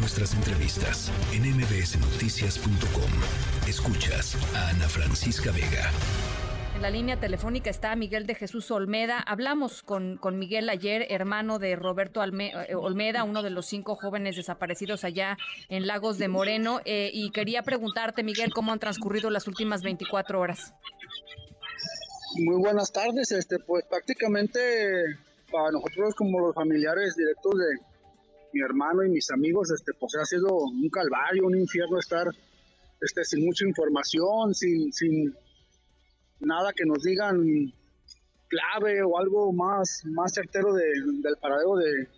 nuestras entrevistas en mbsnoticias.com. Escuchas a Ana Francisca Vega. En la línea telefónica está Miguel de Jesús Olmeda. Hablamos con, con Miguel ayer, hermano de Roberto eh, Olmeda, uno de los cinco jóvenes desaparecidos allá en Lagos de Moreno. Eh, y quería preguntarte, Miguel, cómo han transcurrido las últimas 24 horas. Muy buenas tardes. Este, pues prácticamente para nosotros como los familiares directos de mi hermano y mis amigos, este, pues ha sido un calvario, un infierno estar este, sin mucha información, sin, sin nada que nos digan clave o algo más, más certero del paradero de,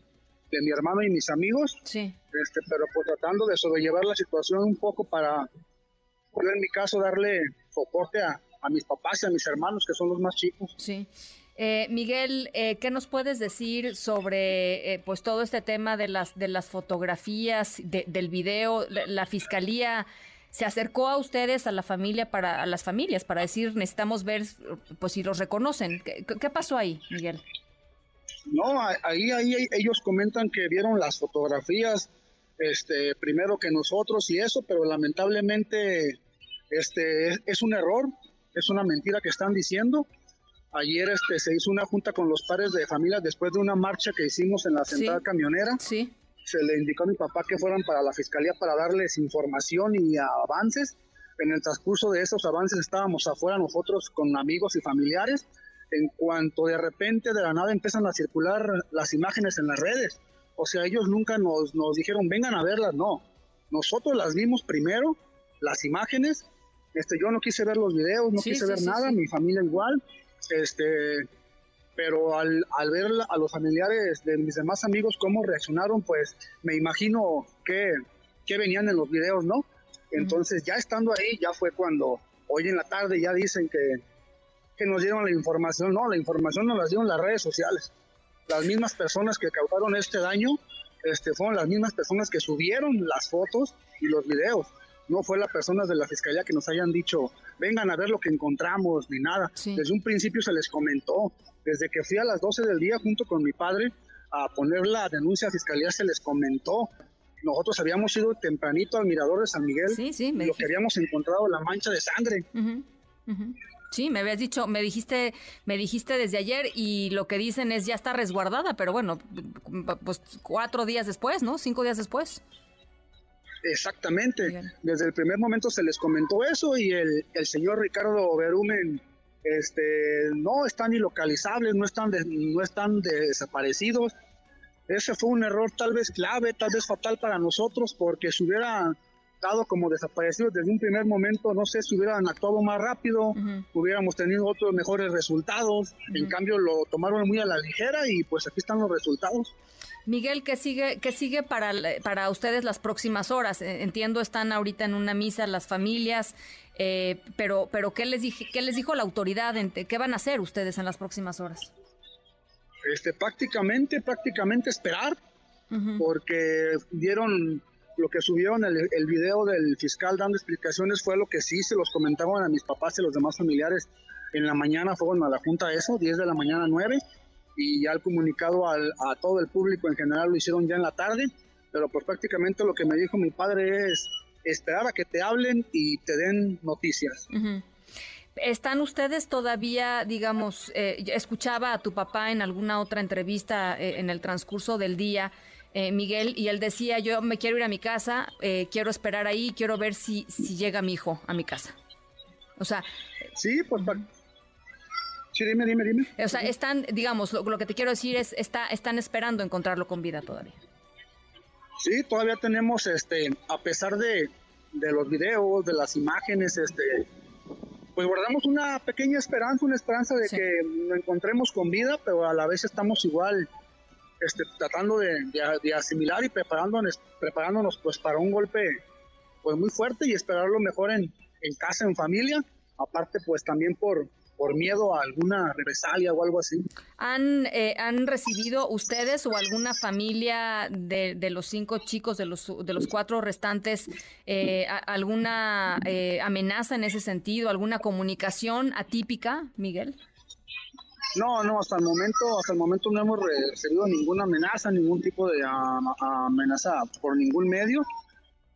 mi hermano y mis amigos. Sí. Este, pero pues tratando de sobrellevar la situación un poco para, en mi caso, darle soporte a, a mis papás y a mis hermanos, que son los más chicos. Sí. Eh, Miguel, eh, ¿qué nos puedes decir sobre eh, pues todo este tema de las de las fotografías, del video? La, fiscalía se acercó a ustedes, a la familia, para a las familias, para decir necesitamos ver, pues si los reconocen. ¿Qué, qué pasó ahí, Miguel? No, ahí, ahí ellos comentan que vieron las fotografías, este, primero que nosotros y eso, pero lamentablemente, este, es un error, es una mentira que están diciendo Ayer este, se hizo una junta con los padres de familia después de una marcha que hicimos en la central camionera. Sí. Se le indicó a mi papá que fueran para la fiscalía para darles información y avances. En el transcurso de esos avances estábamos afuera nosotros con amigos y familiares. En cuanto de repente de la nada empiezan a circular las imágenes en las redes. O sea, ellos nunca nos, nos dijeron vengan a verlas, no. Nosotros las vimos primero, las imágenes. Este, yo no quise ver los videos, no quise ver nada, mi familia igual este, pero al, al, ver a los familiares de mis demás amigos cómo reaccionaron, pues me imagino que, que venían en los videos, ¿no? Entonces ya estando ahí, ya fue cuando hoy en la tarde ya dicen que, que nos dieron la información, no, la información nos la dieron las redes sociales. Las mismas personas que causaron este daño este, fueron las mismas personas que subieron las fotos y los videos no fue las personas de la fiscalía que nos hayan dicho, vengan a ver lo que encontramos, ni nada. Desde un principio se les comentó, desde que fui a las 12 del día junto con mi padre a poner la denuncia a fiscalía, se les comentó. Nosotros habíamos ido tempranito al mirador de San Miguel sí, sí, lo que habíamos encontrado, la mancha de sangre. Sí, me habías dicho, me dijiste, me dijiste desde ayer y lo que dicen es ya está resguardada, pero bueno, pues cuatro días después, ¿no? Cinco días después. Exactamente. Desde el primer momento se les comentó eso y el, el señor Ricardo Berumen este, no están ilocalizables, no están, no están desaparecidos. Ese fue un error tal vez clave, tal vez fatal para nosotros, porque si hubiera dado como desaparecidos desde un primer momento, no sé si hubieran actuado más rápido, hubiéramos tenido otros mejores resultados. En cambio, lo tomaron muy a la ligera y pues aquí están los resultados. Miguel, ¿qué sigue, qué sigue para, para ustedes las próximas horas? Eh, entiendo, están ahorita en una misa las familias, eh, pero, pero ¿qué, les dije, ¿qué les dijo la autoridad? ¿Qué van a hacer ustedes en las próximas horas? Este, prácticamente, prácticamente esperar, porque dieron lo que subieron el, el, video del fiscal dando explicaciones fue lo que sí se los comentaban a mis papás y los demás familiares en la mañana, fueron a la junta eso, 10 de la mañana 9, y ya el comunicado al, a todo el público en general lo hicieron ya en la tarde, pero pues prácticamente lo que me dijo mi padre es esperar a que te hablen y te den noticias. ¿Están ustedes todavía, digamos, eh, escuchaba a tu papá en alguna otra entrevista eh, en el transcurso del día, eh, Miguel, y él decía, yo me quiero ir a mi casa, quiero esperar ahí, quiero ver si, si llega mi hijo a mi casa? O sea... Sí, pues Sí, dime, dime, dime. O sea, están, digamos, lo, que te quiero decir es, está, están esperando encontrarlo con vida todavía. Sí, todavía tenemos, este, a pesar de, de los videos, de las imágenes, este, pues guardamos una pequeña esperanza, una esperanza de que lo encontremos con vida, pero a la vez estamos igual este, tratando de, de, asimilar y preparándonos, preparándonos pues para un golpe pues muy fuerte y esperar lo mejor en, en casa, en familia, aparte pues también por, por miedo a alguna represalia o algo así. ¿Han, eh, ¿Han recibido ustedes o alguna familia de, de, los cinco chicos, de los, de los cuatro restantes, eh, alguna eh, amenaza en ese sentido, alguna comunicación atípica, Miguel? No, no, hasta el momento, hasta el momento no hemos recibido ninguna amenaza, ningún tipo de amenaza por ningún medio,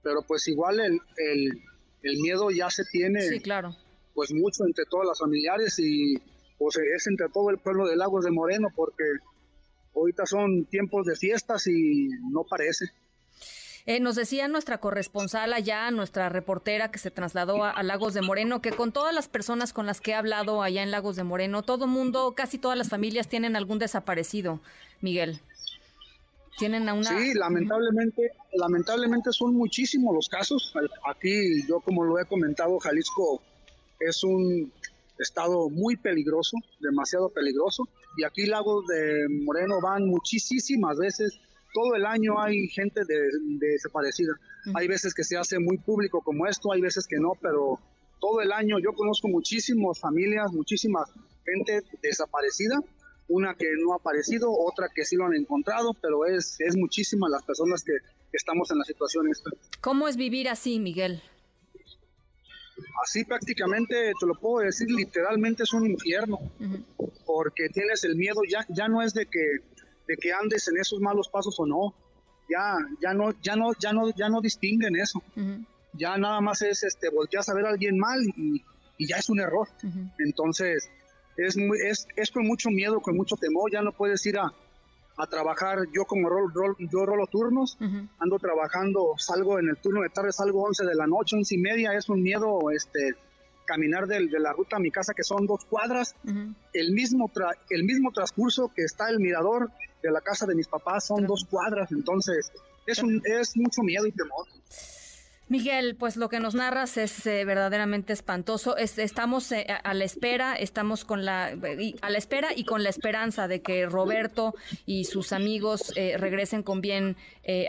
pero pues igual el, el, el miedo ya se tiene. Sí, claro. Pues mucho entre todas las familiares y pues es entre todo el pueblo de Lagos de Moreno porque ahorita son tiempos de fiestas y no parece. Eh, nos decía nuestra corresponsal allá, nuestra reportera que se trasladó a, Lagos de Moreno, que con todas las personas con las que he hablado allá en Lagos de Moreno, todo mundo, casi todas las familias tienen algún desaparecido, Miguel. Tienen a una... Sí, lamentablemente, lamentablemente son muchísimos los casos. Aquí, yo como lo he comentado, Jalisco es un estado muy peligroso, demasiado peligroso. Y aquí Lagos de Moreno van muchísimas veces. Todo el año hay gente desaparecida. Hay veces que se hace muy público como esto, hay veces que no, pero todo el año yo conozco muchísimas familias, muchísima gente desaparecida. Una que no ha aparecido, otra que sí lo han encontrado, pero es, es muchísimas las personas que, que estamos en la situación esta. ¿Cómo es vivir así, Miguel? Así prácticamente, te lo puedo decir, literalmente es un infierno, porque tienes el miedo, ya, ya no es de que, de que andes en esos malos pasos o no, ya, ya no, ya no, ya no, ya no distinguen eso. Ya nada más es este volteas a ver a alguien mal y, ya es un error. Entonces, es, muy, es, es con mucho miedo, con mucho temor, ya no puedes ir a, a trabajar. Yo como rol, rol yo rolo turnos, ando trabajando, salgo en el turno de tarde, salgo 11 de la noche, 11 y media, es un miedo este, caminar de, de la ruta a mi casa que son dos cuadras, el, mismo el mismo transcurso que está el mirador de la casa de mis papás son dos cuadras, entonces es, un, es mucho miedo y temor. Miguel, pues lo que nos narras es eh, verdaderamente espantoso. estamos eh, a la espera, estamos con la a la espera y con la esperanza de que Roberto y sus amigos eh, regresen con bien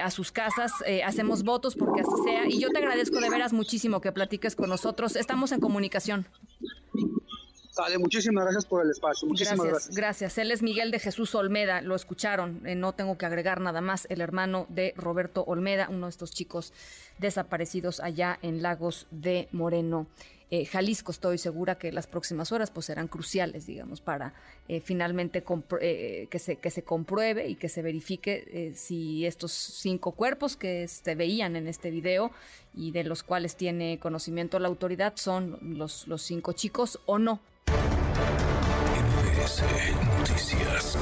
a sus casas. hacemos votos porque así sea. Y yo te agradezco de veras muchísimo que platiques con nosotros. Estamos en comunicación muchísimas gracias por el espacio. Muchísimas gracias, gracias. Él es Miguel de Jesús Olmeda, lo escucharon, eh, no tengo que agregar nada más, el hermano de Roberto Olmeda, uno de estos chicos desaparecidos allá en Lagos de Moreno. Eh, Jalisco, estoy segura que las próximas horas pues serán cruciales, digamos, para eh, finalmente que, se, que se compruebe y que se verifique si estos cinco cuerpos que se veían en este video y de los cuales tiene conocimiento la autoridad son los, los cinco chicos o no. Noticias.